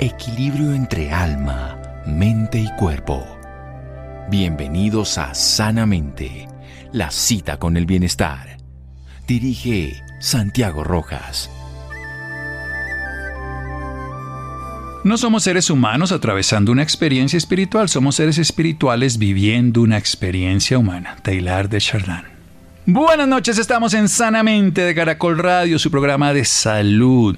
equilibrio entre alma, mente y cuerpo. Bienvenidos a Sanamente, la cita con el bienestar. Dirige Santiago Rojas. No somos seres humanos atravesando una experiencia espiritual, somos seres espirituales viviendo una experiencia humana. Taylor de Chardin. Buenas noches, estamos en Sanamente de Caracol Radio, su programa de salud.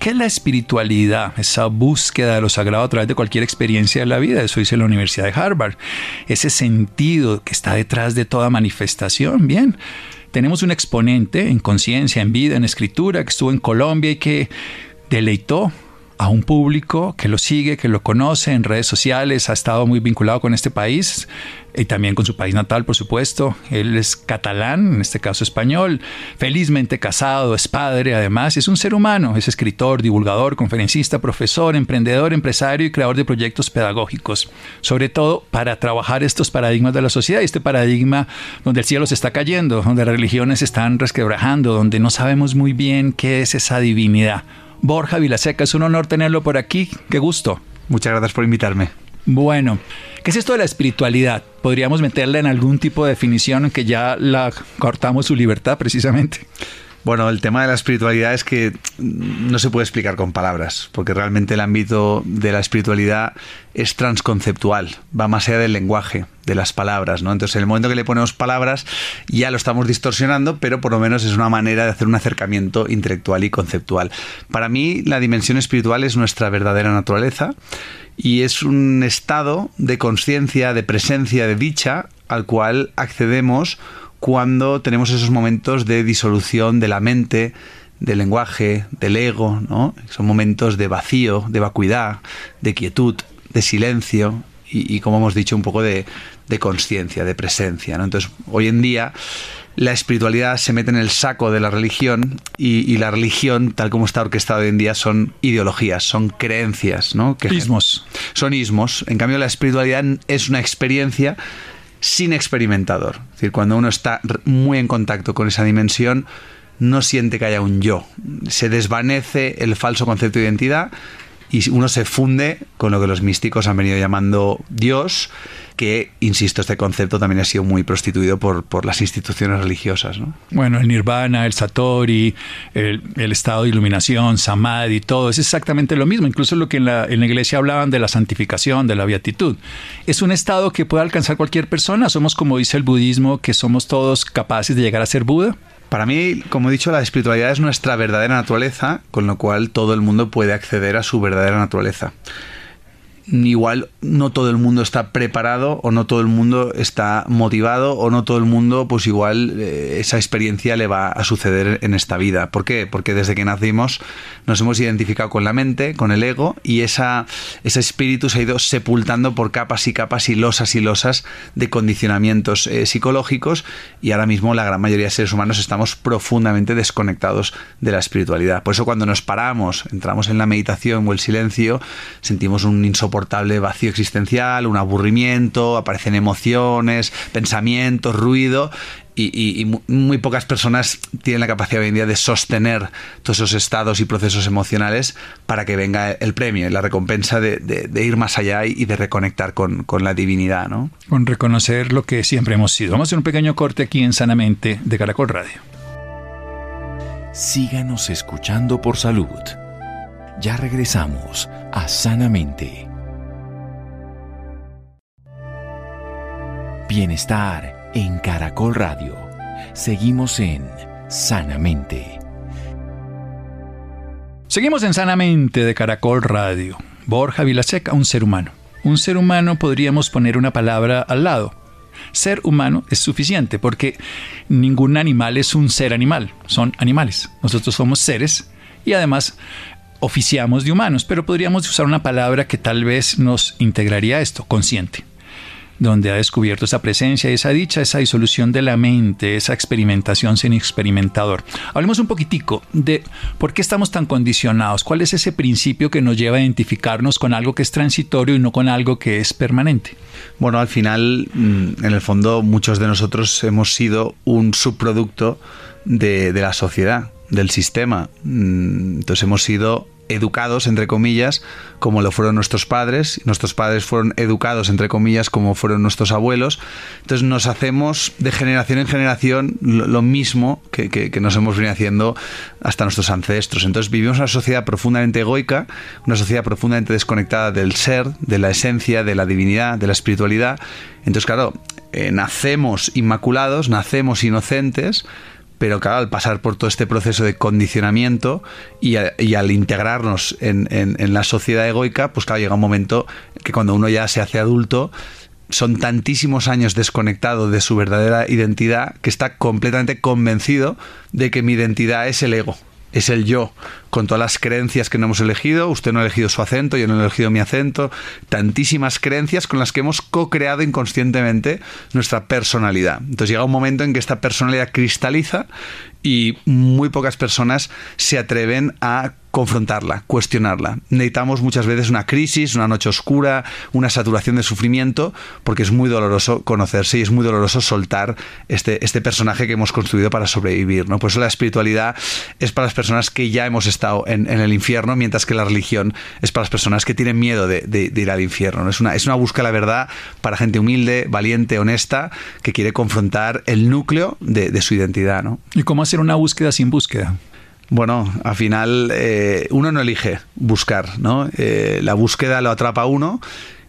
¿Qué es la espiritualidad? Esa búsqueda de lo sagrado a través de cualquier experiencia de la vida. Eso dice la Universidad de Harvard. Ese sentido que está detrás de toda manifestación. Bien, tenemos un exponente en conciencia, en vida, en escritura, que estuvo en Colombia y que deleitó a un público que lo sigue, que lo conoce en redes sociales, ha estado muy vinculado con este país y también con su país natal, por supuesto. Él es catalán, en este caso español, felizmente casado, es padre, además, es un ser humano, es escritor, divulgador, conferencista, profesor, emprendedor, empresario y creador de proyectos pedagógicos, sobre todo para trabajar estos paradigmas de la sociedad, este paradigma donde el cielo se está cayendo, donde las religiones se están resquebrajando, donde no sabemos muy bien qué es esa divinidad Borja Vilaseca. Es un honor tenerlo por aquí. Qué gusto. Muchas gracias por invitarme. Bueno, ¿qué es esto de la espiritualidad? ¿Podríamos meterla en algún tipo de definición en que ya la cortamos su libertad precisamente? Bueno, el tema de la espiritualidad es que no se puede explicar con palabras, porque realmente el ámbito de la espiritualidad es transconceptual, va más allá del lenguaje, de las palabras, ¿no? Entonces, en el momento que le ponemos palabras, ya lo estamos distorsionando, pero por lo menos es una manera de hacer un acercamiento intelectual y conceptual. Para mí, la dimensión espiritual es nuestra verdadera naturaleza y es un estado de conciencia, de presencia, de dicha al cual accedemos cuando tenemos esos momentos de disolución de la mente, del lenguaje, del ego, ¿no? Son momentos de vacío, de vacuidad, de quietud, de silencio y, como hemos dicho, un poco de, de conciencia, de presencia, ¿no? Entonces, hoy en día la espiritualidad se mete en el saco de la religión y, la religión, tal como está orquestada hoy en día, son ideologías, son creencias, ¿no? Que ismos. Son ismos. En cambio, la espiritualidad es una experiencia sin experimentador. Es decir, cuando uno está muy en contacto con esa dimensión, no siente que haya un yo. Se desvanece el falso concepto de identidad y uno se funde con lo que los místicos han venido llamando Dios que, insisto, este concepto también ha sido muy prostituido por, por las instituciones religiosas. ¿no? Bueno, el nirvana, el satori, el, estado de iluminación, samadhi, todo es exactamente lo mismo. Incluso lo que en la, en la iglesia hablaban de la santificación, de la beatitud. Es un estado que puede alcanzar cualquier persona. Somos, como dice el budismo, que somos todos capaces de llegar a ser Buda. Para mí, como he dicho, la espiritualidad es nuestra verdadera naturaleza, con lo cual todo el mundo puede acceder a su verdadera naturaleza igual no todo el mundo está preparado o no todo el mundo está motivado o no todo el mundo pues igual eh, esa experiencia le va a suceder en esta vida. ¿Por qué? Porque desde que nacimos nos hemos identificado con la mente, con el ego y esa, ese espíritu se ha ido sepultando por capas y capas y losas y losas de condicionamientos eh, psicológicos y ahora mismo la gran mayoría de seres humanos estamos profundamente desconectados de la espiritualidad. Por eso cuando nos paramos, entramos en la meditación o el silencio, sentimos un insoportable vacío existencial, un aburrimiento, aparecen emociones, pensamientos, ruido y, muy pocas personas tienen la capacidad hoy en día de sostener todos esos estados y procesos emocionales para que venga el premio, la recompensa de, ir más allá y de reconectar con, con, la divinidad. ¿no? Con reconocer lo que siempre hemos sido. Vamos a hacer un pequeño corte aquí en Sanamente de Caracol Radio. Síganos escuchando por salud. Ya regresamos a Sanamente. Bienestar en Caracol Radio. Seguimos en Sanamente. Seguimos en Sanamente de Caracol Radio. Borja Vilaseca, un ser humano. Un ser humano podríamos poner una palabra al lado. Ser humano es suficiente porque ningún animal es un ser animal, son animales. Nosotros somos seres y además oficiamos de humanos, pero podríamos usar una palabra que tal vez nos integraría esto, consciente donde ha descubierto esa presencia, esa dicha, esa disolución de la mente, esa experimentación sin experimentador. Hablemos un poquitico de por qué estamos tan condicionados, cuál es ese principio que nos lleva a identificarnos con algo que es transitorio y no con algo que es permanente. Bueno, al final, mm, en el fondo, muchos de nosotros hemos sido un subproducto de, de la sociedad, del sistema. Mm, entonces hemos sido educados, entre comillas, como lo fueron nuestros padres, nuestros padres fueron educados, entre comillas, como fueron nuestros abuelos. Entonces nos hacemos de generación en generación lo, mismo que, que, nos hemos venido haciendo hasta nuestros ancestros. Entonces vivimos una sociedad profundamente egoica, una sociedad profundamente desconectada del ser, de la esencia, de la divinidad, de la espiritualidad. Entonces, claro, eh, nacemos inmaculados, nacemos inocentes, pero claro, al pasar por todo este proceso de condicionamiento y, al integrarnos en, la sociedad egoica, pues claro, llega un momento que cuando uno ya se hace adulto, son tantísimos años desconectado de su verdadera identidad que está completamente convencido de que mi identidad es el ego es el yo, con todas las creencias que no hemos elegido. Usted no ha elegido su acento, yo no he elegido mi acento. Tantísimas creencias con las que hemos co-creado inconscientemente nuestra personalidad. Entonces llega un momento en que esta personalidad cristaliza y muy pocas personas se atreven a confrontarla, cuestionarla. Necesitamos muchas veces una crisis, una noche oscura, una saturación de sufrimiento, porque es muy doloroso conocerse y es muy doloroso soltar este, este personaje que hemos construido para sobrevivir. ¿no? Por eso la espiritualidad es para las personas que ya hemos estado en, el infierno, mientras que la religión es para las personas que tienen miedo de, ir al infierno. Es, una, es una búsqueda de la verdad para gente humilde, valiente, honesta, que quiere confrontar el núcleo de, su identidad. ¿no? ¿Y cómo una búsqueda sin búsqueda? Bueno, al final eh, uno no elige buscar, ¿no? Eh, la búsqueda lo atrapa uno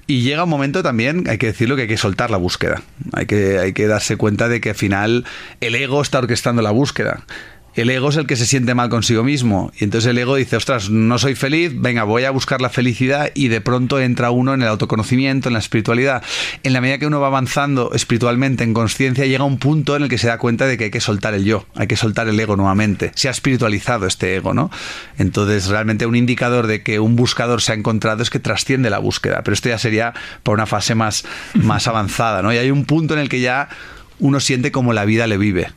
y llega un momento también, hay que decirlo, que hay que soltar la búsqueda. Hay que, hay que darse cuenta de que al final el ego está orquestando la búsqueda el ego es el que se siente mal consigo mismo. Y entonces el ego dice, ostras, no soy feliz, venga, voy a buscar la felicidad y de pronto entra uno en el autoconocimiento, en la espiritualidad. En la medida que uno va avanzando espiritualmente, en conciencia, llega un punto en el que se da cuenta de que hay que soltar el yo, hay que soltar el ego nuevamente. Se ha espiritualizado este ego, ¿no? Entonces realmente un indicador de que un buscador se ha encontrado es que trasciende la búsqueda. Pero esto ya sería por una fase más, más avanzada, ¿no? Y hay un punto en el que ya uno siente como la vida le vive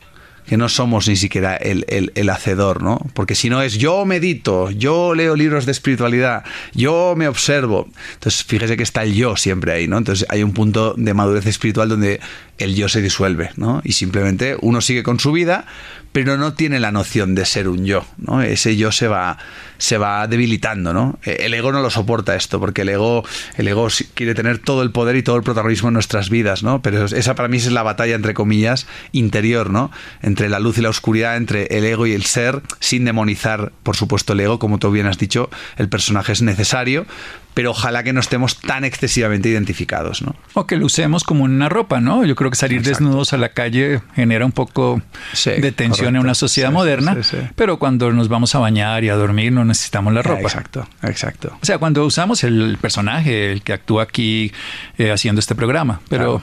que no somos ni siquiera el, el, hacedor, ¿no? Porque si no es yo medito, yo leo libros de espiritualidad, yo me observo. Entonces, fíjese que está el yo siempre ahí, ¿no? Entonces, hay un punto de madurez espiritual donde el yo se disuelve, ¿no? Y simplemente uno sigue con su vida, pero no tiene la noción de ser un yo, ¿no? Ese yo se va, se va debilitando, ¿no? E, el ego no lo soporta esto, porque el ego, el ego quiere tener todo el poder y todo el protagonismo en nuestras vidas, ¿no? Pero esa para mí es la batalla, entre comillas, interior, ¿no? Entre la luz y la oscuridad, entre el ego y el ser, sin demonizar, por supuesto, el ego, como tú bien has dicho, el personaje es necesario, pero ojalá que no estemos tan excesivamente identificados, ¿no? O que lo usemos como una ropa, ¿no? Yo creo que salir desnudos a la calle genera un poco de tensión en una sociedad moderna, pero cuando nos vamos a bañar y a dormir no necesitamos la ropa. Exacto, exacto. O sea, cuando usamos el personaje, el que actúa aquí eh, haciendo este programa, pero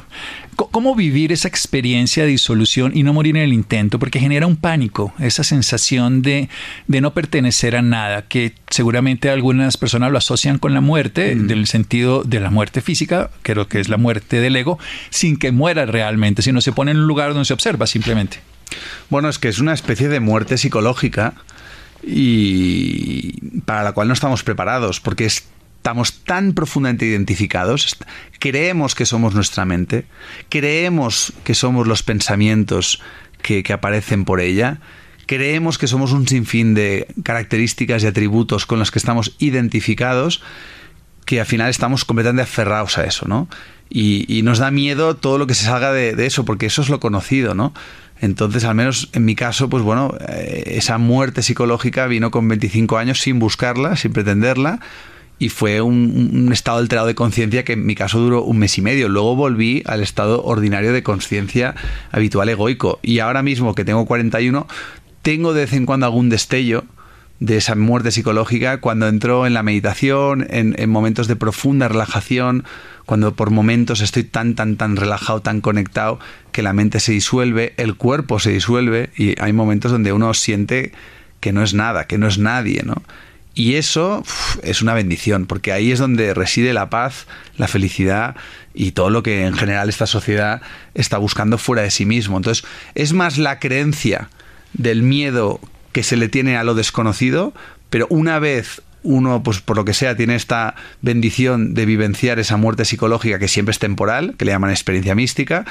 ¿Cómo vivir esa experiencia de disolución y no morir en el intento? Porque genera un pánico, esa sensación de, no pertenecer a nada, que seguramente algunas personas lo asocian con la muerte, mm. del sentido de la muerte física, creo que es la muerte del ego, sin que muera realmente, sino se pone en un lugar donde se observa simplemente. Bueno, es que es una especie de muerte psicológica y para la cual no estamos preparados, porque es estamos tan profundamente identificados, creemos que somos nuestra mente, creemos que somos los pensamientos que, aparecen por ella, creemos que somos un sinfín de características y atributos con los que estamos identificados, que al final estamos completamente aferrados a eso, ¿no? Y, nos da miedo todo lo que se salga de, de, eso, porque eso es lo conocido, ¿no? Entonces, al menos en mi caso, pues bueno, eh, esa muerte psicológica vino con 25 años sin buscarla, sin pretenderla, y fue un, estado alterado de conciencia que en mi caso duró un mes y medio. Luego volví al estado ordinario de conciencia habitual egoico. Y ahora mismo que tengo 41, tengo de vez en cuando algún destello de esa muerte psicológica cuando entro en la meditación, en, en, momentos de profunda relajación, cuando por momentos estoy tan, tan, tan relajado, tan conectado, que la mente se disuelve, el cuerpo se disuelve y hay momentos donde uno siente que no es nada, que no es nadie, ¿no? Y eso es una bendición, porque ahí es donde reside la paz, la felicidad y todo lo que en general esta sociedad está buscando fuera de sí mismo. Entonces, es más la creencia del miedo que se le tiene a lo desconocido, pero una vez uno, pues por lo que sea, tiene esta bendición de vivenciar esa muerte psicológica que siempre es temporal, que le llaman experiencia mística,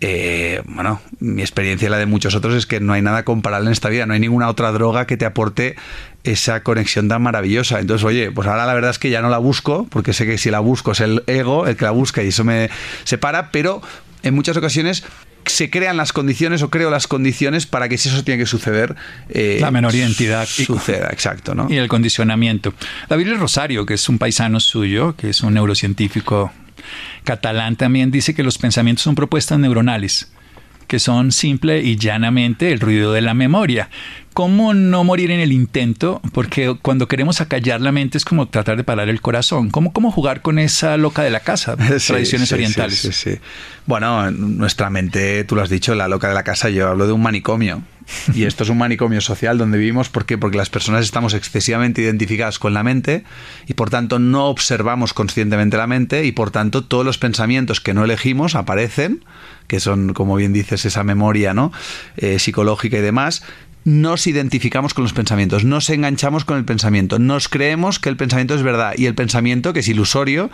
eh, bueno, mi experiencia y la de muchos otros es que no hay nada comparable en esta vida, no hay ninguna otra droga que te aporte esa conexión tan maravillosa. Entonces, oye, pues ahora la verdad es que ya no la busco, porque sé que si la busco es el ego el que la busca y eso me separa, pero en muchas ocasiones se crean las condiciones o creo las condiciones para que si eso tiene que suceder eh, la menor identidad suceda exacto ¿no? y el condicionamiento David Rosario que es un paisano suyo que es un neurocientífico catalán también dice que los pensamientos son propuestas neuronales que son simple y llanamente el ruido de la memoria. ¿Cómo no morir en el intento? Porque cuando queremos acallar la mente es como tratar de parar el corazón. ¿Cómo, cómo jugar con esa loca de la casa? tradiciones orientales. Sí, bueno, nuestra mente, tú lo has dicho, la loca de la casa, yo hablo de un manicomio. Y esto es un manicomio social donde vivimos. ¿Por qué? Porque las personas estamos excesivamente identificadas con la mente y por tanto no observamos conscientemente la mente y por tanto todos los pensamientos que no elegimos aparecen, que son, como bien dices, esa memoria ¿no? Eh, psicológica y demás, nos identificamos con los pensamientos, nos enganchamos con el pensamiento, nos creemos que el pensamiento es verdad y el pensamiento, que es ilusorio,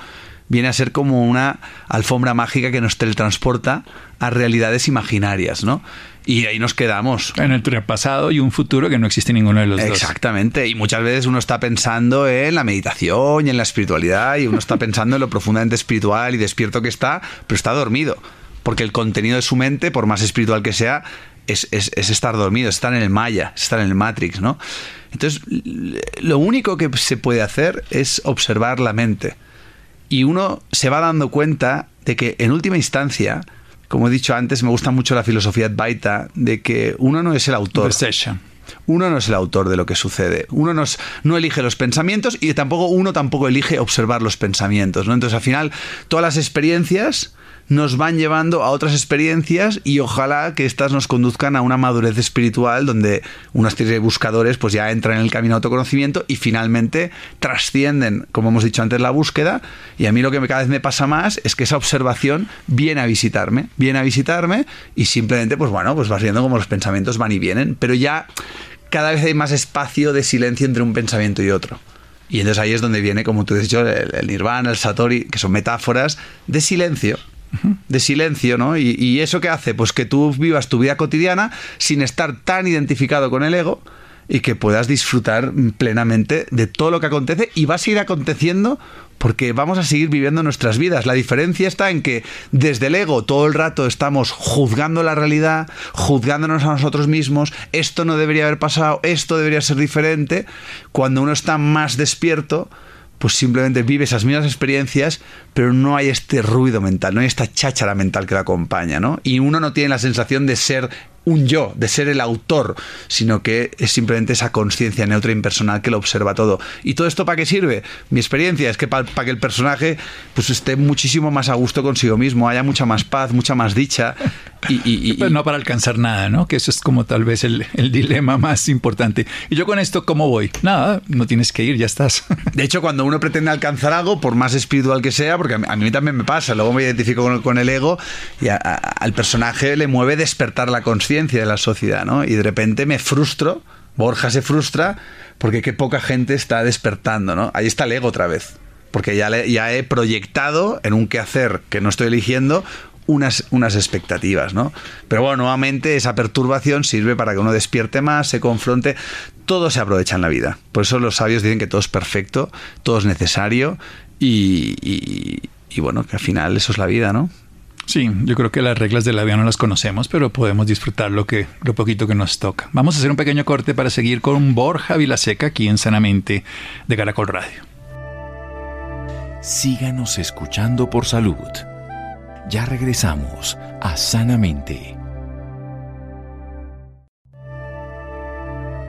viene a ser como una alfombra mágica que nos teletransporta a realidades imaginarias, ¿no? Y ahí nos quedamos. En el pasado y un futuro que no existe ninguno de los dos. Exactamente. Y muchas veces uno está pensando en la meditación y en la espiritualidad y uno está pensando en lo profundamente espiritual y despierto que está, pero está dormido. Porque el contenido de su mente, por más espiritual que sea, es, es, estar dormido, es estar en el Maya, es estar en el Matrix, ¿no? Entonces, lo único que se puede hacer es observar la mente. Y uno se va dando cuenta de que, en última instancia, como he dicho antes, me gusta mucho la filosofía Advaita de que uno no es el autor. Uno no es el autor de lo que sucede. Uno no, no, elige los pensamientos y tampoco uno tampoco elige observar los pensamientos. ¿no? Entonces, al final, todas las experiencias nos van llevando a otras experiencias y ojalá que éstas nos conduzcan a una madurez espiritual donde unas serie buscadores pues ya entran en el camino de autoconocimiento y finalmente trascienden, como hemos dicho antes, la búsqueda y a mí lo que cada vez me pasa más es que esa observación viene a visitarme, viene a visitarme y simplemente pues bueno, pues vas viendo cómo los pensamientos van y vienen, pero ya cada vez hay más espacio de silencio entre un pensamiento y otro. Y entonces ahí es donde viene, como tú has dicho, el, el nirvana, el satori, que son metáforas de silencio de silencio, ¿no? Y, eso que hace, pues que tú vivas tu vida cotidiana sin estar tan identificado con el ego y que puedas disfrutar plenamente de todo lo que acontece y va a seguir aconteciendo porque vamos a seguir viviendo nuestras vidas. La diferencia está en que desde el ego todo el rato estamos juzgando la realidad, juzgándonos a nosotros mismos, esto no debería haber pasado, esto debería ser diferente. Cuando uno está más despierto, pues simplemente vive esas mismas experiencias, pero no hay este ruido mental, no hay esta cháchara mental que la acompaña, ¿no? Y uno no tiene la sensación de ser un yo, de ser el autor, sino que es simplemente esa conciencia neutra e impersonal que lo observa todo. ¿Y todo esto para qué sirve? Mi experiencia es que para que el personaje pues esté muchísimo más a gusto consigo mismo, haya mucha más paz, mucha más dicha. Y, Pero no para alcanzar nada, ¿no? Que eso es como tal vez el, dilema más importante. Y yo con esto, ¿cómo voy? Nada, no tienes que ir, ya estás. De hecho, cuando uno pretende alcanzar algo, por más espiritual que sea, porque a mí, también me pasa, luego me identifico con, el ego y al personaje le mueve despertar la conciencia de la sociedad, ¿no? Y de repente me frustro, Borja se frustra porque qué poca gente está despertando, ¿no? Ahí está el ego otra vez. Porque ya, le, ya he proyectado en un quehacer que no estoy eligiendo unas, unas expectativas, ¿no? Pero bueno, nuevamente esa perturbación sirve para que uno despierte más, se confronte. Todo se aprovecha en la vida. Por eso los sabios dicen que todo es perfecto, todo es necesario y, y, y bueno, que al final eso es la vida, ¿no? Sí, yo creo que las reglas de la vida no las conocemos, pero podemos disfrutar lo que lo poquito que nos toca. Vamos a hacer un pequeño corte para seguir con Borja Vilaseca aquí en Sanamente de Caracol Radio. Síganos escuchando por salud. Ya regresamos a Sanamente.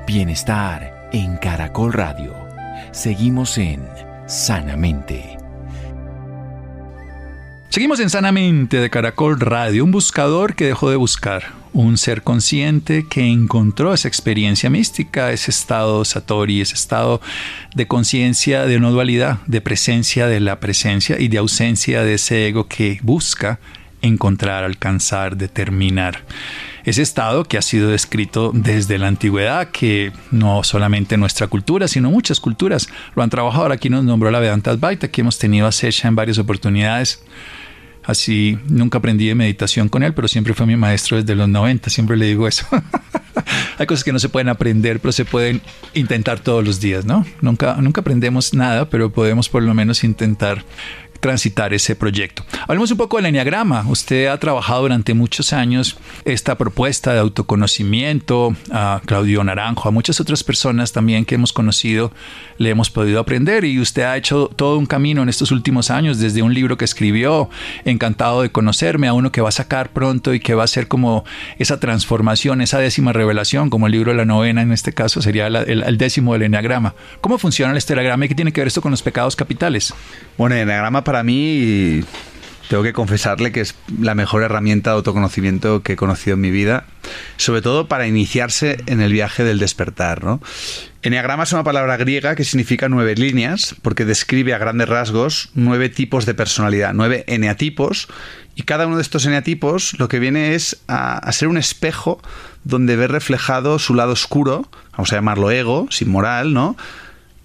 Bienestar en Caracol Radio. Seguimos en Sanamente. Seguimos en Sanamente de Caracol Radio, un buscador que dejó de buscar, un ser consciente que encontró esa experiencia mística, ese estado satori, ese estado de conciencia de no dualidad, de presencia de la presencia y de ausencia de ese ego que busca encontrar, alcanzar, determinar. Ese estado que ha sido descrito desde la antigüedad, que no solamente nuestra cultura, sino muchas culturas lo han trabajado. Aquí nos nombró la Vedanta Advaita, que hemos tenido a Sesha en varias oportunidades Así nunca aprendí de meditación con él, pero siempre fue mi maestro desde los 90, siempre le digo eso. Hay cosas que no se pueden aprender, pero se pueden intentar todos los días, ¿no? Nunca, nunca aprendemos nada, pero podemos por lo menos intentar transitar ese proyecto. Hablemos un poco del enneagrama. Usted ha trabajado durante muchos años esta propuesta de autoconocimiento, a Claudio Naranjo, a muchas otras personas también que hemos conocido, le hemos podido aprender y usted ha hecho todo un camino en estos últimos años, desde un libro que escribió, encantado de conocerme, a uno que va a sacar pronto y que va a ser como esa transformación, esa décima revelación, como el libro de la novena en este caso sería el, décimo del enneagrama. ¿Cómo funciona el estereograma y qué tiene que ver esto con los pecados capitales? Bueno, el enneagrama para mí, tengo que confesarle que es la mejor herramienta de autoconocimiento que he conocido en mi vida, sobre todo para iniciarse en el viaje del despertar. ¿no? Enneagrama es una palabra griega que significa nueve líneas, porque describe a grandes rasgos nueve tipos de personalidad, nueve eneatipos, y cada uno de estos eneatipos lo que viene es a, ser un espejo donde ve reflejado su lado oscuro, vamos a llamarlo ego, sin moral, ¿no?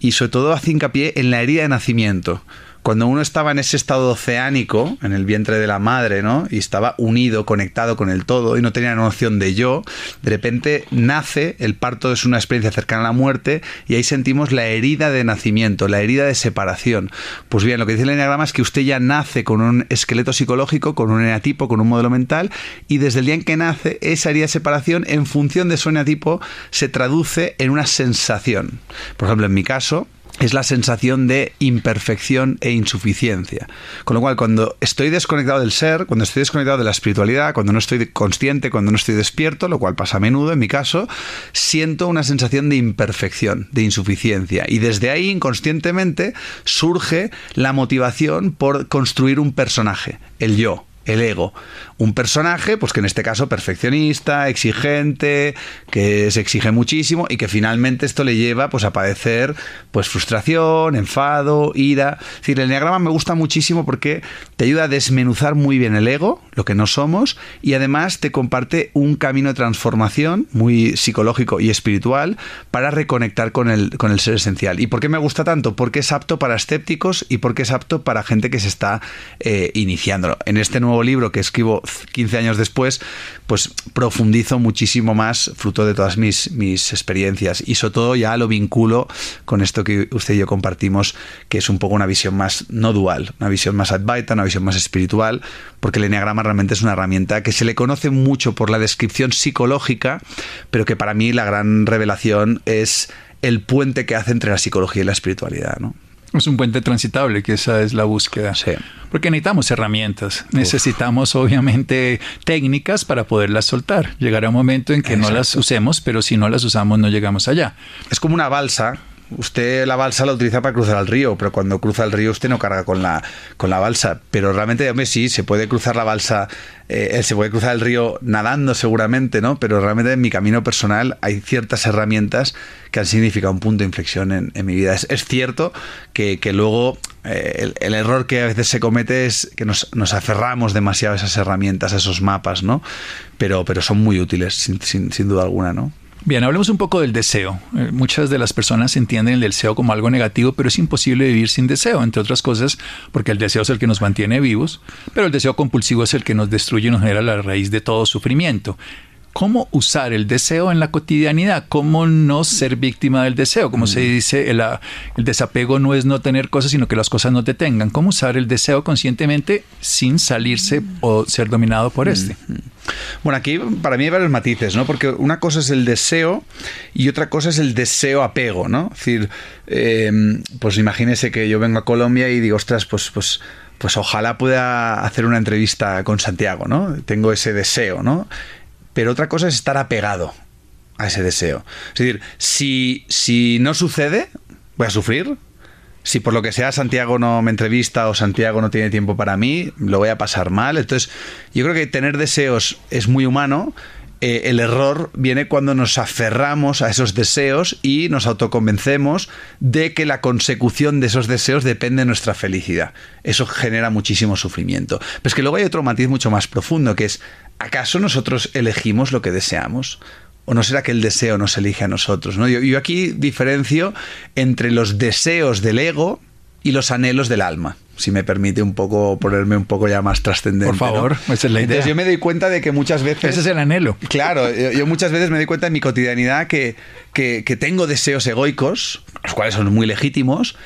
Y sobre todo hace hincapié en la herida de nacimiento cuando uno estaba en ese estado oceánico, en el vientre de la madre, ¿no? Y estaba unido, conectado con el todo y no tenía noción de yo, de repente nace, el parto es una experiencia cercana a la muerte y ahí sentimos la herida de nacimiento, la herida de separación. Pues bien, lo que dice el enneagrama es que usted ya nace con un esqueleto psicológico, con un eneatipo, con un modelo mental y desde el día en que nace, esa herida de separación en función de su eneatipo se traduce en una sensación. Por ejemplo, en mi caso, es la sensación de imperfección e insuficiencia. Con lo cual, cuando estoy desconectado del ser, cuando estoy desconectado de la espiritualidad, cuando no estoy consciente, cuando no estoy despierto, lo cual pasa a menudo en mi caso, siento una sensación de imperfección, de insuficiencia. Y desde ahí, inconscientemente, surge la motivación por construir un personaje, el yo, el ego. Un personaje, pues que en este caso perfeccionista, exigente, que se exige muchísimo y que finalmente esto le lleva pues a padecer pues frustración, enfado, ira. Es decir, el enneagrama me gusta muchísimo porque te ayuda a desmenuzar muy bien el ego, lo que no somos, y además te comparte un camino de transformación muy psicológico y espiritual para reconectar con el, con el ser esencial. ¿Y por qué me gusta tanto? Porque es apto para escépticos y porque es apto para gente que se está eh, iniciando. En este nuevo libro que escribo 15 años después, pues profundizo muchísimo más fruto de todas mis, mis experiencias y sobre todo ya lo vinculo con esto que usted y yo compartimos, que es un poco una visión más no dual, una visión más advaita, una visión más espiritual, porque el enneagrama realmente es una herramienta que se le conoce mucho por la descripción psicológica, pero que para mí la gran revelación es el puente que hace entre la psicología y la espiritualidad, ¿no? Es un puente transitable, que esa es la búsqueda. Sí. Porque necesitamos herramientas, necesitamos obviamente técnicas para poderlas soltar. Llegará un momento en que no las usemos, pero si no las usamos no llegamos allá. Es como una balsa usted la balsa la utiliza para cruzar el río, pero cuando cruza el río usted no carga con la, con la balsa. Pero realmente, hombre, sí, se puede cruzar la balsa, eh, se puede cruzar el río nadando seguramente, ¿no? Pero realmente en mi camino personal hay ciertas herramientas que han significado un punto de inflexión en, mi vida. Es, cierto que, luego eh, el, error que a veces se comete es que nos, aferramos demasiado a esas herramientas, a esos mapas, ¿no? Pero, pero son muy útiles, sin, sin duda alguna, ¿no? Bien, hablemos un poco del deseo. Eh, muchas de las personas entienden el deseo como algo negativo, pero es imposible vivir sin deseo, entre otras cosas, porque el deseo es el que nos mantiene vivos, pero el deseo compulsivo es el que nos destruye y nos genera la raíz de todo sufrimiento cómo usar el deseo en la cotidianidad, cómo no ser víctima del deseo. Como se mm. dice, el, el, desapego no es no tener cosas, sino que las cosas no te tengan. Cómo usar el deseo conscientemente sin salirse o ser dominado por este. Bueno, aquí para mí hay varios matices, ¿no? Porque una cosa es el deseo y otra cosa es el deseo apego, ¿no? Es decir, em, pues imagínese que yo vengo a Colombia y digo, ostras, pues, pues, pues ojalá pueda hacer una entrevista con Santiago, ¿no? Tengo ese deseo, ¿no? pero otra cosa es estar apegado a ese deseo. Es decir, si, si no sucede, voy a sufrir. Si por lo que sea Santiago no me entrevista o Santiago no tiene tiempo para mí, lo voy a pasar mal. Entonces, yo creo que tener deseos es muy humano, eh, el error viene cuando nos aferramos a esos deseos y nos autoconvencemos de que la consecución de esos deseos depende de nuestra felicidad. Eso genera muchísimo sufrimiento. Pero es que luego hay otro matiz mucho más profundo, que es, ¿acaso nosotros elegimos lo que deseamos? ¿O no será que el deseo nos elige a nosotros? ¿no? Yo, yo aquí diferencio entre los deseos del ego, y los anhelos del alma si me permite un poco ponerme un poco ya más trascendente. Por favor, esa es la idea. Entonces yo me doy cuenta de que muchas veces... Ese es el anhelo. Claro, yo, muchas veces me doy cuenta en mi cotidianidad que, que, que tengo deseos egoicos, los cuales son muy legítimos,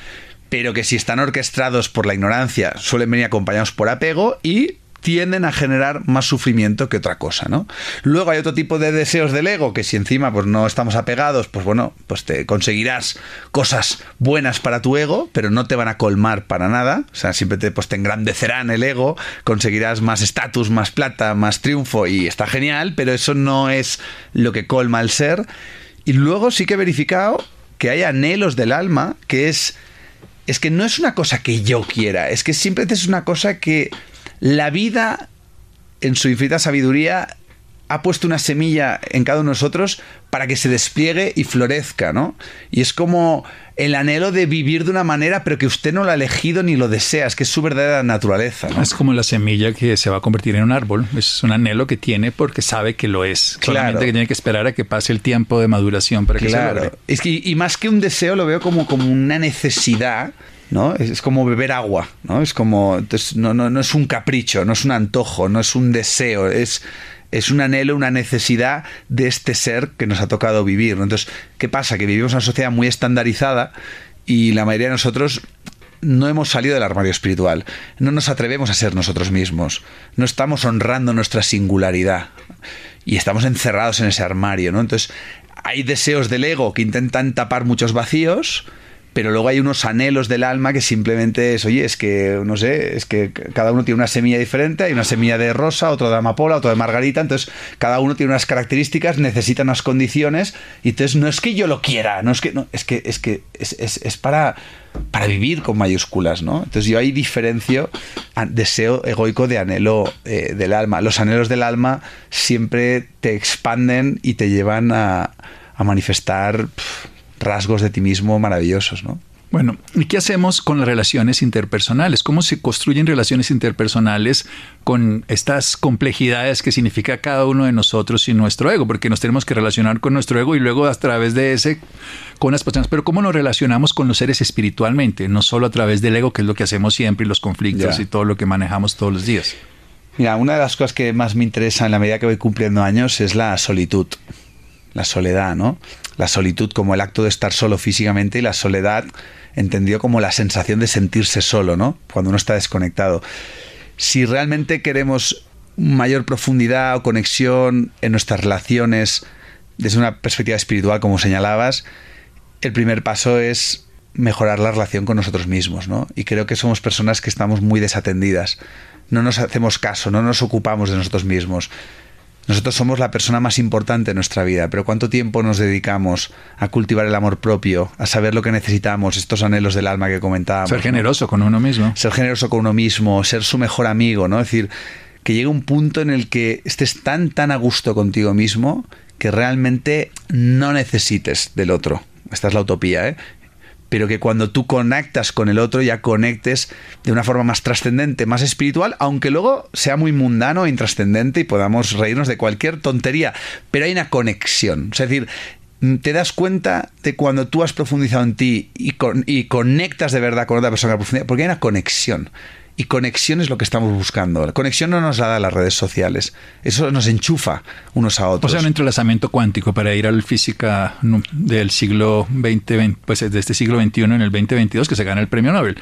pero que si están orquestados por la ignorancia suelen venir acompañados por apego y tienden a generar más sufrimiento que otra cosa, ¿no? Luego hay otro tipo de deseos del ego que si encima pues no estamos apegados, pues bueno, pues te conseguirás cosas buenas para tu ego, pero no te van a colmar para nada, o sea, siempre te, pues, te engrandecerán el ego, conseguirás más estatus, más plata, más triunfo y está genial, pero eso no es lo que colma el ser. Y luego sí que he verificado que hay anhelos del alma que es es que no es una cosa que yo quiera, es que siempre es una cosa que la vida, en su infinita sabiduría, ha puesto una semilla en cada uno de nosotros para que se despliegue y florezca, ¿no? Y es como el anhelo de vivir de una manera, pero que usted no lo ha elegido ni lo desea, es que es su verdadera naturaleza. ¿no? Es como la semilla que se va a convertir en un árbol, es un anhelo que tiene porque sabe que lo es. Claro. Solamente que tiene que esperar a que pase el tiempo de maduración para que claro. se logre. Es que, y más que un deseo, lo veo como, como una necesidad ¿no? Es, como beber agua, ¿no? Es como, entonces, no, no, no, es un capricho, no es un antojo, no es un deseo, es, es un anhelo, una necesidad de este ser que nos ha tocado vivir. Entonces, ¿qué pasa? Que vivimos una sociedad muy estandarizada y la mayoría de nosotros no hemos salido del armario espiritual, no nos atrevemos a ser nosotros mismos, no estamos honrando nuestra singularidad y estamos encerrados en ese armario, ¿no? Entonces, hay deseos del ego que intentan tapar muchos vacíos, pero luego hay unos anhelos del alma que simplemente es, oye, es que, no sé, es que cada uno tiene una semilla diferente, hay una semilla de rosa, otro de amapola, otro de margarita, entonces cada uno tiene unas características, necesita unas condiciones, y entonces no es que yo lo quiera, no es que, no, es que, es que es, es, es para, para vivir con mayúsculas, ¿no? Entonces yo ahí diferencio deseo egoico de anhelo eh, del alma. Los anhelos del alma siempre te expanden y te llevan a, a manifestar... rasgos de ti mismo maravillosos, ¿no? Bueno, ¿y qué hacemos con las relaciones interpersonales? ¿Cómo se construyen relaciones interpersonales con estas complejidades que significa cada uno de nosotros y nuestro ego? Porque nos tenemos que relacionar con nuestro ego y luego a través de ese con las personas. Pero ¿cómo nos relacionamos con los seres espiritualmente? No solo a través del ego, que es lo que hacemos siempre, y los conflictos yeah. y todo lo que manejamos todos los días. Mira, una de las cosas que más me interesa en la medida que voy cumpliendo años es la solitud la soledad, ¿no? La solitud como el acto de estar solo físicamente y la soledad entendido como la sensación de sentirse solo, ¿no? Cuando uno está desconectado. Si realmente queremos mayor profundidad o conexión en nuestras relaciones desde una perspectiva espiritual, como señalabas, el primer paso es mejorar la relación con nosotros mismos, ¿no? Y creo que somos personas que estamos muy desatendidas. No nos hacemos caso, no nos ocupamos de nosotros mismos. Nosotros somos la persona más importante en nuestra vida, pero ¿cuánto tiempo nos dedicamos a cultivar el amor propio, a saber lo que necesitamos, estos anhelos del alma que comentábamos? Ser generoso ¿no? con uno mismo. Ser generoso con uno mismo, ser su mejor amigo, ¿no? Es decir, que llegue un punto en el que estés tan, tan a gusto contigo mismo que realmente no necesites del otro. Esta es la utopía, ¿eh? Pero que cuando tú conectas con el otro ya conectes de una forma más trascendente, más espiritual, aunque luego sea muy mundano e intrascendente y podamos reírnos de cualquier tontería, pero hay una conexión. Es decir, te das cuenta de cuando tú has profundizado en ti y, y conectas de verdad con otra persona, porque hay una conexión. Y conexión es lo que estamos buscando. La conexión no nos la da las redes sociales. Eso nos enchufa unos a otros. O sea, un entrelazamiento cuántico para ir a la física del siglo XX, pues de este siglo XXI en el 2022 que se gana el premio Nobel.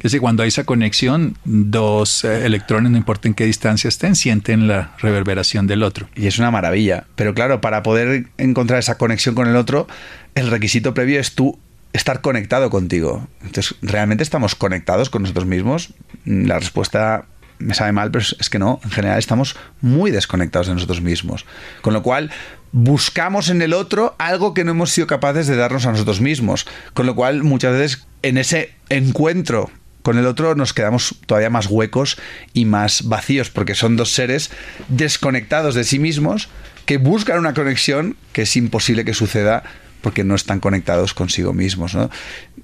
Que es que cuando hay esa conexión, dos eh, electrones, no importa en qué distancia estén, sienten la reverberación del otro. Y es una maravilla. Pero claro, para poder encontrar esa conexión con el otro, el requisito previo es tú estar conectado contigo. Entonces, ¿realmente estamos conectados con nosotros mismos? La respuesta me sabe mal, pero es que no. En general estamos muy desconectados de nosotros mismos. Con lo cual, buscamos en el otro algo que no hemos sido capaces de darnos a nosotros mismos. Con lo cual, muchas veces en ese encuentro con el otro nos quedamos todavía más huecos y más vacíos, porque son dos seres desconectados de sí mismos que buscan una conexión que es imposible que suceda porque no están conectados consigo mismos. ¿no?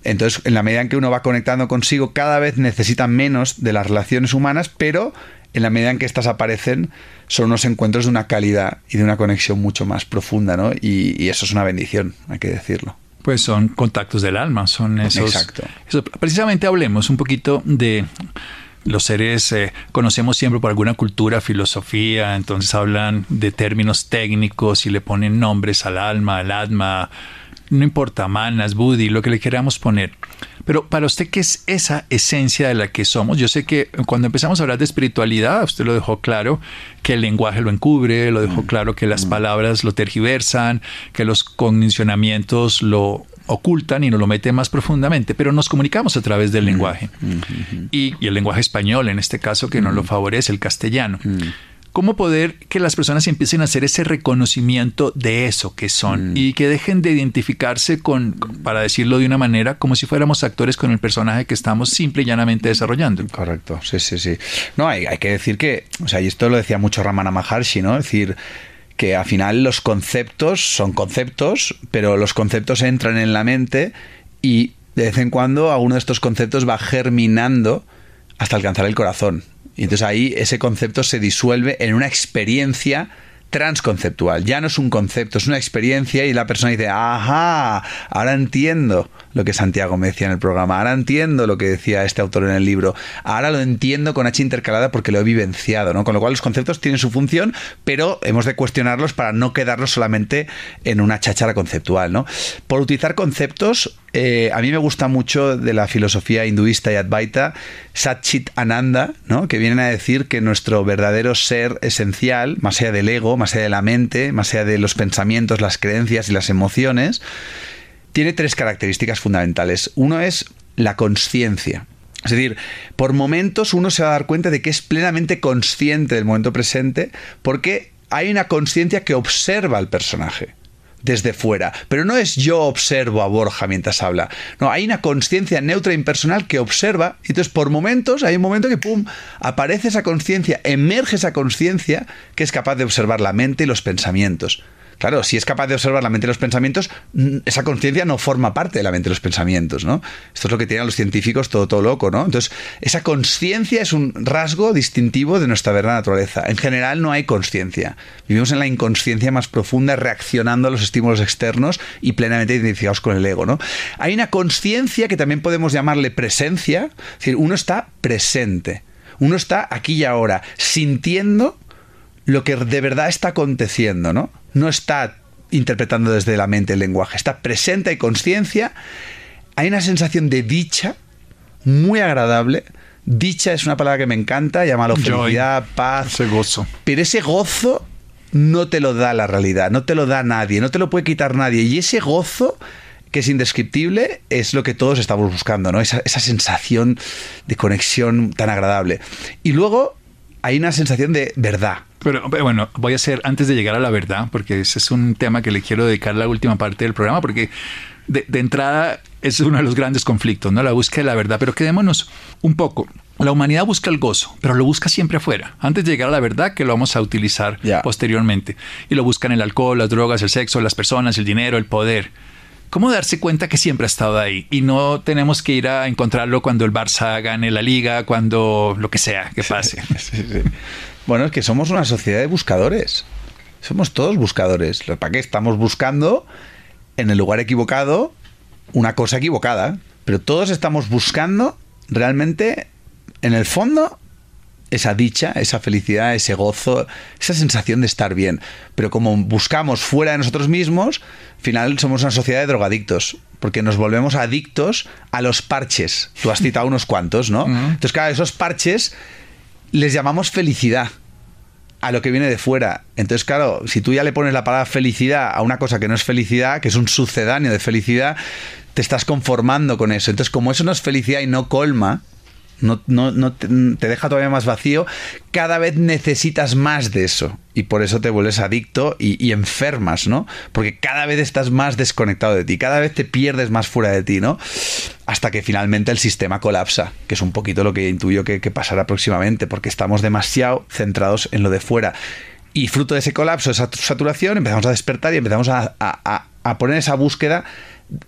Entonces, en la medida en que uno va conectando consigo, cada vez necesita menos de las relaciones humanas, pero en la medida en que estas aparecen, son unos encuentros de una calidad y de una conexión mucho más profunda, ¿no? Y, y eso es una bendición, hay que decirlo. Pues son contactos del alma, son esos. Exacto. precisamente hablemos un poquito de los seres eh, conocemos siempre por alguna cultura, filosofía, entonces hablan de términos técnicos y le ponen nombres al alma, al atma, no importa, manas, buddhi, lo que le queramos poner. Pero para usted, ¿qué es esa esencia de la que somos? Yo sé que cuando empezamos a hablar de espiritualidad, usted lo dejó claro, que el lenguaje lo encubre, lo dejó mm. claro que las mm. palabras lo tergiversan, que los condicionamientos lo ocultan y nos lo meten más profundamente, pero nos comunicamos a través del mm. lenguaje. Y, y, el lenguaje español, en este caso, que nos lo favorece, el castellano cómo poder que las personas empiecen a hacer ese reconocimiento de eso que son mm. y que dejen de identificarse con, para decirlo de una manera, como si fuéramos actores con el personaje que estamos simple y llanamente desarrollando. Correcto, sí, sí, sí. No, hay, hay que decir que, o sea, y esto lo decía mucho Ramana Maharshi, ¿no? Es decir, que al final los conceptos son conceptos, pero los conceptos entran en la mente y de vez en cuando alguno de estos conceptos va germinando hasta alcanzar el corazón. Y entonces ahí ese concepto se disuelve en una experiencia transconceptual. Ya no es un concepto, es una experiencia y la persona dice, ajá, ahora entiendo lo que Santiago me decía en el programa, ahora entiendo lo que decía este autor en el libro, ahora lo entiendo con H intercalada porque lo he vivenciado, ¿no? Con lo cual los conceptos tienen su función, pero hemos de cuestionarlos para no quedarnos solamente en una cháchara conceptual, ¿no? Por utilizar conceptos, eh, a mí me gusta mucho de la filosofía hinduista y advaita Satchit Ananda, ¿no? que vienen a decir que nuestro verdadero ser esencial, más allá del ego, más allá de la mente, más allá de los pensamientos, las creencias y las emociones, tiene tres características fundamentales. Uno es la conciencia. Es decir, por momentos uno se va a dar cuenta de que es plenamente consciente del momento presente porque hay una conciencia que observa al personaje desde fuera. Pero no es yo observo a Borja mientras habla. No, hay una conciencia neutra e impersonal que observa. Y entonces, por momentos, hay un momento que, ¡pum!, aparece esa conciencia, emerge esa conciencia que es capaz de observar la mente y los pensamientos. Claro, si es capaz de observar la mente y los pensamientos, esa conciencia no forma parte de la mente y los pensamientos, ¿no? Esto es lo que tienen los científicos todo, todo loco, ¿no? Entonces, esa conciencia es un rasgo distintivo de nuestra verdadera naturaleza. En general no hay conciencia. Vivimos en la inconsciencia más profunda, reaccionando a los estímulos externos y plenamente identificados con el ego, ¿no? Hay una conciencia que también podemos llamarle presencia, es decir, uno está presente. Uno está aquí y ahora, sintiendo lo que de verdad está aconteciendo, ¿no? No está interpretando desde la mente el lenguaje, está presente y conciencia. Hay una sensación de dicha muy agradable. Dicha es una palabra que me encanta, llámalo felicidad, paz. Ese gozo. Pero ese gozo no te lo da la realidad, no te lo da nadie, no te lo puede quitar nadie. Y ese gozo que es indescriptible, es lo que todos estamos buscando, ¿no? Esa, esa, sensación de conexión tan agradable. Y luego hay una sensación de verdad. Pero bueno, voy a hacer, antes de llegar a la verdad, porque ese es un tema que le quiero dedicar la última parte del programa, porque de, entrada es uno de los grandes conflictos, ¿no? La búsqueda de la verdad. Pero quedémonos un poco. La humanidad busca el gozo, pero lo busca siempre afuera, antes de llegar a la verdad que lo vamos a utilizar posteriormente. Y lo buscan el alcohol, las drogas, el sexo, las personas, el dinero, el poder. ¿Cómo darse cuenta que siempre ha estado ahí y no tenemos que ir a encontrarlo cuando el Barça gane la liga, cuando lo que sea que pase? Bueno, es que somos una sociedad de buscadores. Somos todos buscadores. ¿Para qué estamos buscando en el lugar equivocado una cosa equivocada? Pero todos estamos buscando realmente, en el fondo, esa dicha, esa felicidad, ese gozo, esa sensación de estar bien. Pero como buscamos fuera de nosotros mismos, al final somos una sociedad de drogadictos, porque nos volvemos adictos a los parches. Tú has citado unos cuantos, ¿no? Entonces, claro, esos parches les llamamos felicidad a lo que viene de fuera. Entonces, claro, si tú ya le pones la palabra felicidad a una cosa que no es felicidad, que es un sucedáneo de felicidad, te estás conformando con eso. Entonces, como eso no es felicidad y no colma, no, no, te, deja todavía más vacío, cada vez necesitas más de eso. Y por eso te vuelves adicto y, enfermas, ¿no? Porque cada vez estás más desconectado de ti, cada vez te pierdes más fuera de ti, ¿no? Hasta que finalmente el sistema colapsa, que es un poquito lo que intuyo que, pasará próximamente, porque estamos demasiado centrados en lo de fuera. Y fruto de ese colapso, esa saturación, empezamos a despertar y empezamos a, a poner esa búsqueda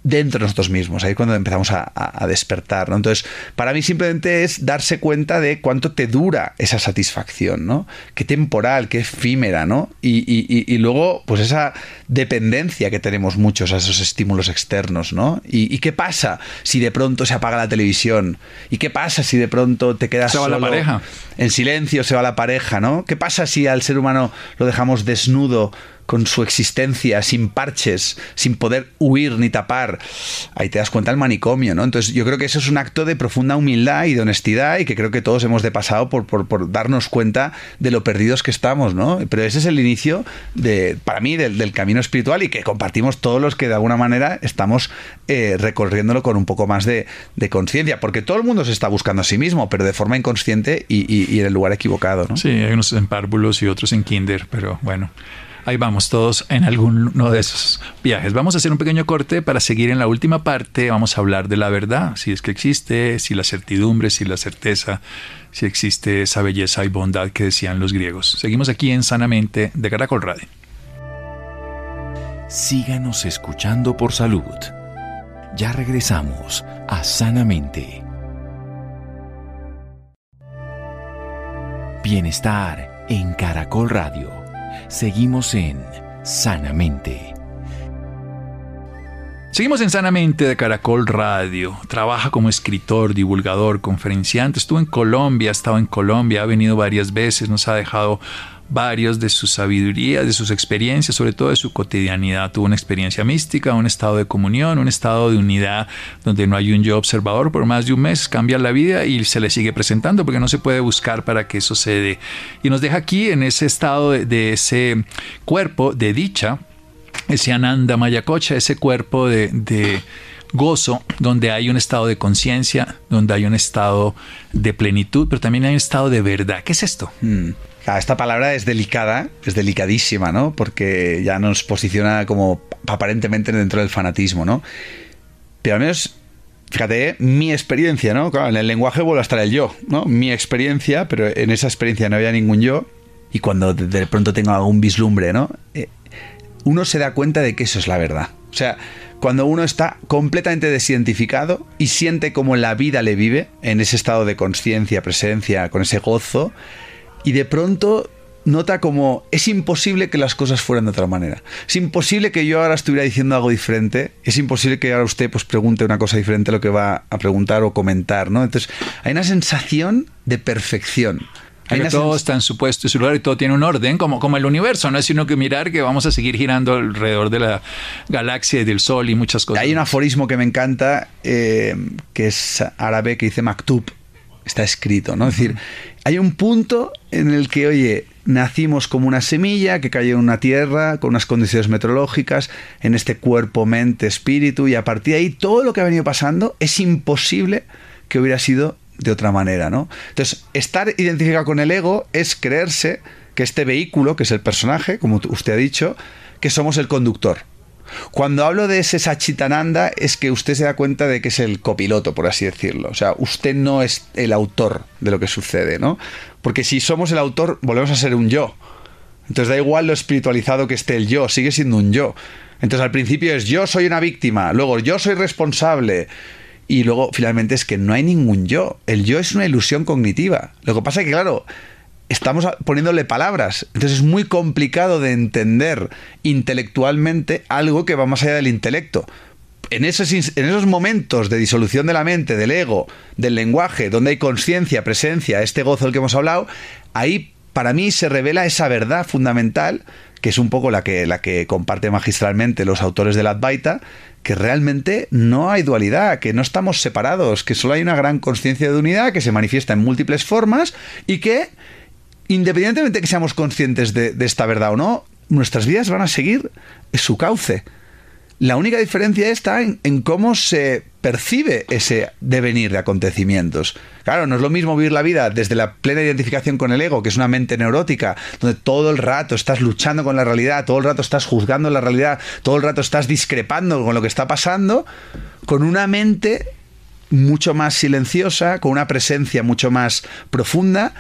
dentro de nosotros mismos, ahí es cuando empezamos a, despertar, ¿no? Entonces, para mí simplemente es darse cuenta de cuánto te dura esa satisfacción, ¿no? Qué temporal, qué efímera, ¿no? Y, y, luego, pues esa dependencia que tenemos muchos a esos estímulos externos, ¿no? Y, qué pasa si de pronto se apaga la televisión? ¿Y qué pasa si de pronto te quedas se va solo la pareja. en silencio, se va la pareja, ¿no? ¿Qué pasa si al ser humano lo dejamos desnudo con su existencia, sin parches, sin poder huir ni tapar. Ahí te das cuenta el manicomio, ¿no? Entonces yo creo que eso es un acto de profunda humildad y de honestidad y que creo que todos hemos de pasado por, por, darnos cuenta de lo perdidos que estamos, ¿no? Pero ese es el inicio, de, para mí, del, camino espiritual y que compartimos todos los que de alguna manera estamos eh, recorriéndolo con un poco más de, conciencia, porque todo el mundo se está buscando a sí mismo, pero de forma inconsciente y, y en el lugar equivocado, ¿no? Sí, hay unos en párvulos y otros en kinder, pero bueno ahí vamos todos en alguno de esos viajes. Vamos a hacer un pequeño corte para seguir en la última parte. Vamos a hablar de la verdad, si es que existe, si la certidumbre, si la certeza, si existe esa belleza y bondad que decían los griegos. Seguimos aquí en Sanamente de Caracol Radio. Síganos escuchando por salud. Ya regresamos a Sanamente. Bienestar en Caracol Radio. Seguimos en Sanamente. Seguimos en Sanamente de Caracol Radio. Trabaja como escritor, divulgador, conferenciante. Estuvo en Colombia, ha estado en Colombia, ha venido varias veces, nos ha dejado varios de sus sabidurías, de sus experiencias, sobre todo de su cotidianidad. Tuvo una experiencia mística, un estado de comunión, un estado de unidad donde no hay un yo observador por más de un mes, cambia la vida y se le sigue presentando porque no se puede buscar para que eso se dé. Y nos deja aquí en ese estado de, ese cuerpo de dicha, ese ananda mayacocha, ese cuerpo de, gozo, donde hay un estado de conciencia, donde hay un estado de plenitud, pero también hay un estado de verdad. ¿Qué es esto? Mm esta palabra es delicada, es delicadísima, ¿no? Porque ya nos posiciona como aparentemente dentro del fanatismo, ¿no? Pero al menos, fíjate, mi experiencia, ¿no? Claro, en el lenguaje vuelve a estar el yo, ¿no? Mi experiencia, pero en esa experiencia no había ningún yo. Y cuando de pronto tengo algún vislumbre, ¿no? Eh, uno se da cuenta de que eso es la verdad. O sea, cuando uno está completamente desidentificado y siente como la vida le vive, en ese estado de conciencia, presencia, con ese gozo, y de pronto nota como es imposible que las cosas fueran de otra manera. Es imposible que yo ahora estuviera diciendo algo diferente. Es imposible que ahora usted pues pregunte una cosa diferente a lo que va a preguntar o comentar, ¿no? Entonces, hay una sensación de perfección. Hay todo está en su puesto y su lugar y todo tiene un orden, como, como el universo. No es sino que mirar que vamos a seguir girando alrededor de la galaxia y del Sol y muchas cosas. Hay un aforismo que me encanta, eh, que es árabe, que dice Maktub. Está escrito, ¿no? Es decir, hay un punto en el que, oye, nacimos como una semilla que cayó en una tierra con unas condiciones meteorológicas, en este cuerpo, mente, espíritu, y a partir de ahí todo lo que ha venido pasando es imposible que hubiera sido de otra manera, ¿no? Entonces, estar identificado con el ego es creerse que este vehículo, que es el personaje, como usted ha dicho, que somos el conductor. Cuando hablo de ese Sachitananda es que usted se da cuenta de que es el copiloto, por así decirlo. O sea, usted no es el autor de lo que sucede, ¿no? Porque si somos el autor, volvemos a ser un yo. Entonces da igual lo espiritualizado que esté el yo, sigue siendo un yo. Entonces al principio es yo soy una víctima, luego yo soy responsable. Y luego finalmente es que no hay ningún yo. El yo es una ilusión cognitiva. Lo que pasa es que, claro, estamos poniéndole palabras. Entonces es muy complicado de entender intelectualmente algo que va más allá del intelecto. En esos, en esos momentos de disolución de la mente, del ego, del lenguaje, donde hay conciencia, presencia, este gozo del que hemos hablado, ahí para mí se revela esa verdad fundamental, que es un poco la que, la que comparte magistralmente los autores de la Advaita, que realmente no hay dualidad, que no estamos separados, que solo hay una gran conciencia de unidad que se manifiesta en múltiples formas y que independientemente de que seamos conscientes de, esta verdad o no, nuestras vidas van a seguir su cauce. La única diferencia está en, cómo se percibe ese devenir de acontecimientos. Claro, no es lo mismo vivir la vida desde la plena identificación con el ego, que es una mente neurótica, donde todo el rato estás luchando con la realidad, todo el rato estás juzgando la realidad, todo el rato estás discrepando con lo que está pasando, con una mente mucho más silenciosa, con una presencia mucho más profunda,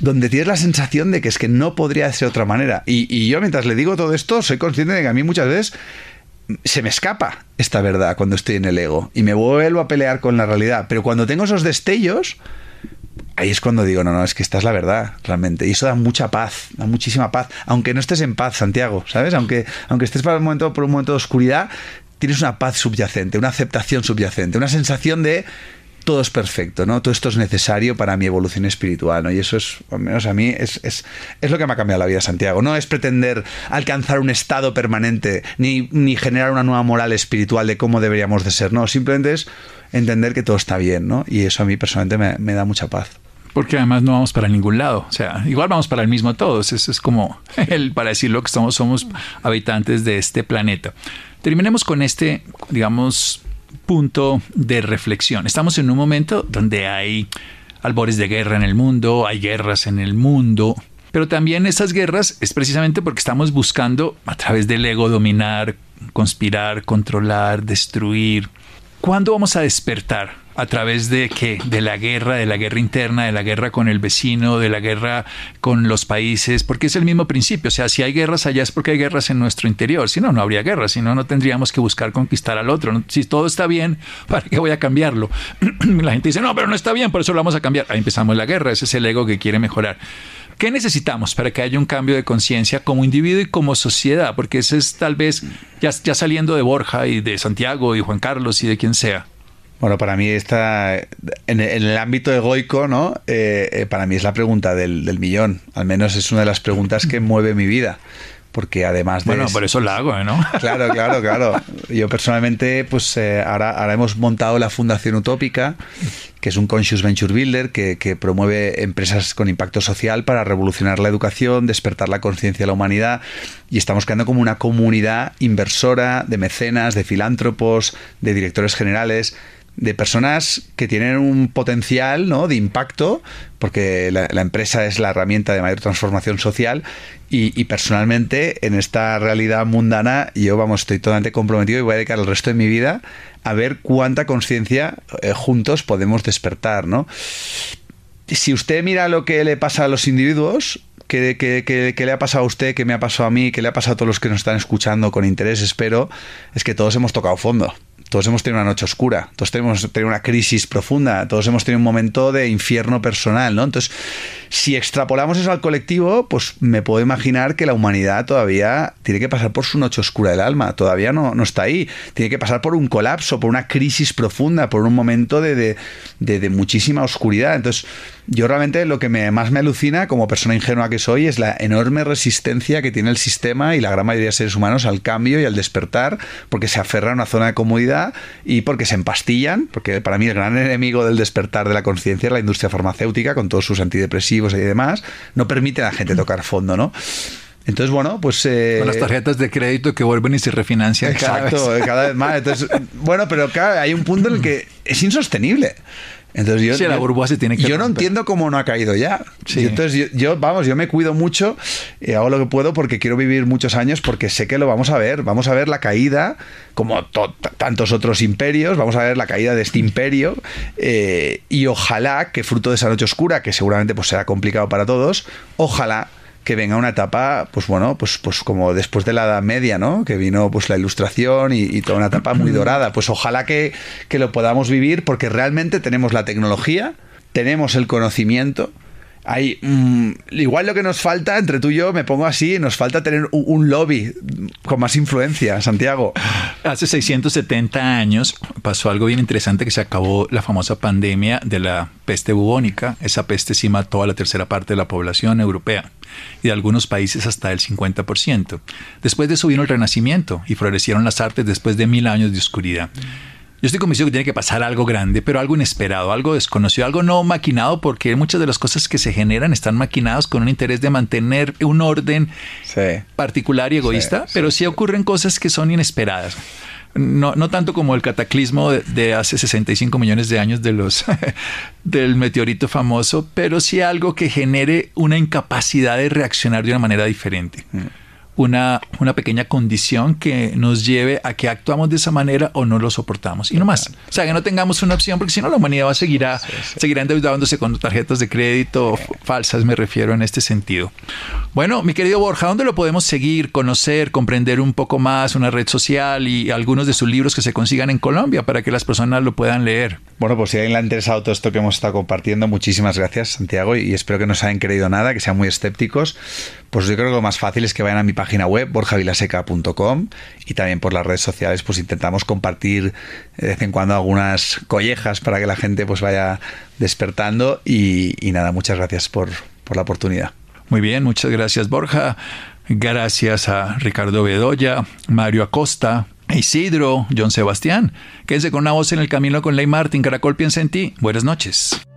donde tienes la sensación de que es que no podría ser de otra manera. Y, yo mientras le digo todo esto, soy consciente de que a mí muchas veces se me escapa esta verdad cuando estoy en el ego y me vuelvo a pelear con la realidad. Pero cuando tengo esos destellos, ahí es cuando digo, no, no, es que esta es la verdad, realmente. Y eso da mucha paz, da muchísima paz. Aunque no estés en paz, Santiago, ¿sabes? Aunque, aunque estés un, momento, por un momento de oscuridad, tienes una paz subyacente, una aceptación subyacente, una sensación de todo es perfecto, ¿no? Todo esto es necesario para mi evolución espiritual, ¿no? Y eso es, al menos a mí, es, es, es lo que me ha cambiado la vida, Santiago. No es pretender alcanzar un estado permanente, ni, ni generar una nueva moral espiritual de cómo deberíamos de ser, no. Simplemente es entender que todo está bien, ¿no? Y eso a mí personalmente me, me da mucha paz. Porque además no vamos para ningún lado. O sea, igual vamos para el mismo todos. Eso es como el, para decirlo que somos, somos habitantes de este planeta. Terminemos con este, digamos, punto de reflexión. Estamos en un momento donde hay albores de guerra en el mundo, hay guerras en el mundo, pero también esas guerras es precisamente porque estamos buscando a través del ego dominar, conspirar, controlar, destruir. ¿Cuándo vamos a despertar? A través de qué? De la guerra, de la guerra interna, de la guerra con el vecino, de la guerra con los países, porque es el mismo principio. O sea, si hay guerras allá es porque hay guerras en nuestro interior. Si no, no habría guerra. Si no, no tendríamos que buscar conquistar al otro. Si todo está bien, ¿para qué voy a cambiarlo? la gente dice, no, pero no está bien, por eso lo vamos a cambiar. Ahí empezamos la guerra. Ese es el ego que quiere mejorar. ¿Qué necesitamos para que haya un cambio de conciencia como individuo y como sociedad? Porque ese es tal vez ya, ya saliendo de Borja y de Santiago y Juan Carlos y de quien sea. Bueno, para mí está en, el ámbito egoico, ¿no? Eh, eh, para mí es la pregunta del, millón. Al menos es una de las preguntas que mueve mi vida porque además de bueno por eso la hago ¿no? claro claro claro yo personalmente pues eh, ahora, ahora hemos montado la fundación utópica que es un conscious venture builder que, que promueve empresas con impacto social para revolucionar la educación despertar la conciencia de la humanidad y estamos creando como una comunidad inversora de mecenas de filántropos de directores generales de personas que tienen un potencial ¿no? de impacto, porque la, empresa es la herramienta de mayor transformación social y, personalmente en esta realidad mundana yo vamos estoy totalmente comprometido y voy a dedicar el resto de mi vida a ver cuánta conciencia eh, juntos podemos despertar, ¿no? Si usted mira lo que le pasa a los individuos, ¿Qué, qué, le ha pasado a usted? ¿Qué me ha pasado a mí? ¿Qué le ha pasado a todos los que nos están escuchando con interés? Espero. Es que todos hemos tocado fondo todos hemos tenido una noche oscura, todos hemos tenido una crisis profunda, todos hemos tenido un momento de infierno personal, ¿no? Entonces, si extrapolamos eso al colectivo, pues me puedo imaginar que la humanidad todavía tiene que pasar por su noche oscura del alma, todavía no, no está ahí, tiene que pasar por un colapso, por una crisis profunda, por un momento de, de, de muchísima oscuridad. Entonces, yo realmente lo que me, más me alucina como persona ingenua que soy es la enorme resistencia que tiene el sistema y la gran mayoría de seres humanos al cambio y al despertar, porque se aferran a una zona de comodidad y porque se empastillan, porque para mí el gran enemigo del despertar de la conciencia es la industria farmacéutica con todos sus antidepresivos y demás, no permite a la gente tocar fondo, ¿no? Entonces, bueno, pues... Eh, Con las tarjetas de crédito que vuelven y se refinancian exacto, cada vez. cada vez más. Entonces, bueno, pero claro, hay un punto en el que es insostenible. Entonces yo, sí, la burbuja se tiene que Yo no entiendo cómo no ha caído ya. entonces yo, vamos, yo me cuido mucho y hago lo que puedo porque quiero vivir muchos años porque sé que lo vamos a ver. Vamos a ver la caída, como tantos otros imperios, vamos a ver la caída de este imperio eh, y ojalá que fruto de esa noche oscura, que seguramente pues será complicado para todos, ojalá que venga una etapa, pues bueno, pues, pues como después de la Edad Media, ¿no? Que vino pues la ilustración y, toda una etapa muy dorada. Pues ojalá que, que lo podamos vivir porque realmente tenemos la tecnología, tenemos el conocimiento, hay mm, igual lo que nos falta entre tú y yo me pongo así nos falta tener un, lobby con más influencia Santiago. Hace 670 años pasó algo bien interesante que se acabó la famosa pandemia de la peste bubónica. Esa peste sí mató a la tercera parte de la población europea y de algunos países hasta el 50%. Después de eso vino el Renacimiento y florecieron las artes después de mil años de oscuridad. Yo estoy convencido que tiene que pasar algo grande, pero algo inesperado, algo desconocido, algo no maquinado, porque muchas de las cosas que se generan están maquinadas con un interés de mantener un orden particular y egoísta, pero sí ocurren cosas que son inesperadas no, no tanto como el cataclismo de, hace 65 millones de años de los, del meteorito famoso, pero sí algo que genere una incapacidad de reaccionar de una manera diferente. Mm. Una, una pequeña condición que nos lleve a que actuamos de esa manera o no lo soportamos. Y no más. O sea, que no tengamos una opción, porque si no la humanidad va a seguir seguirá endeudándose con tarjetas de crédito falsas, me refiero en este sentido. Bueno, mi querido Borja, ¿dónde lo podemos seguir, conocer, comprender un poco más, una red social y algunos de sus libros que se consigan en Colombia para que las personas lo puedan leer? Bueno, pues si a alguien le ha interesado todo esto que hemos estado compartiendo, muchísimas gracias, Santiago, y espero que no se hayan creído nada, que sean muy escépticos. Pues yo creo que lo más fácil es que vayan a mi página web, borjavilaseca.com, y también por las redes sociales, pues intentamos compartir de vez en cuando algunas collejas para que la gente pues vaya despertando. Y, nada, muchas gracias por, por la oportunidad. Muy bien, muchas gracias Borja. Gracias a Ricardo Bedoya, Mario Acosta, Isidro, John Sebastián. Quédese con una voz en el camino con Ley Martin. Caracol piensa en ti. Buenas noches.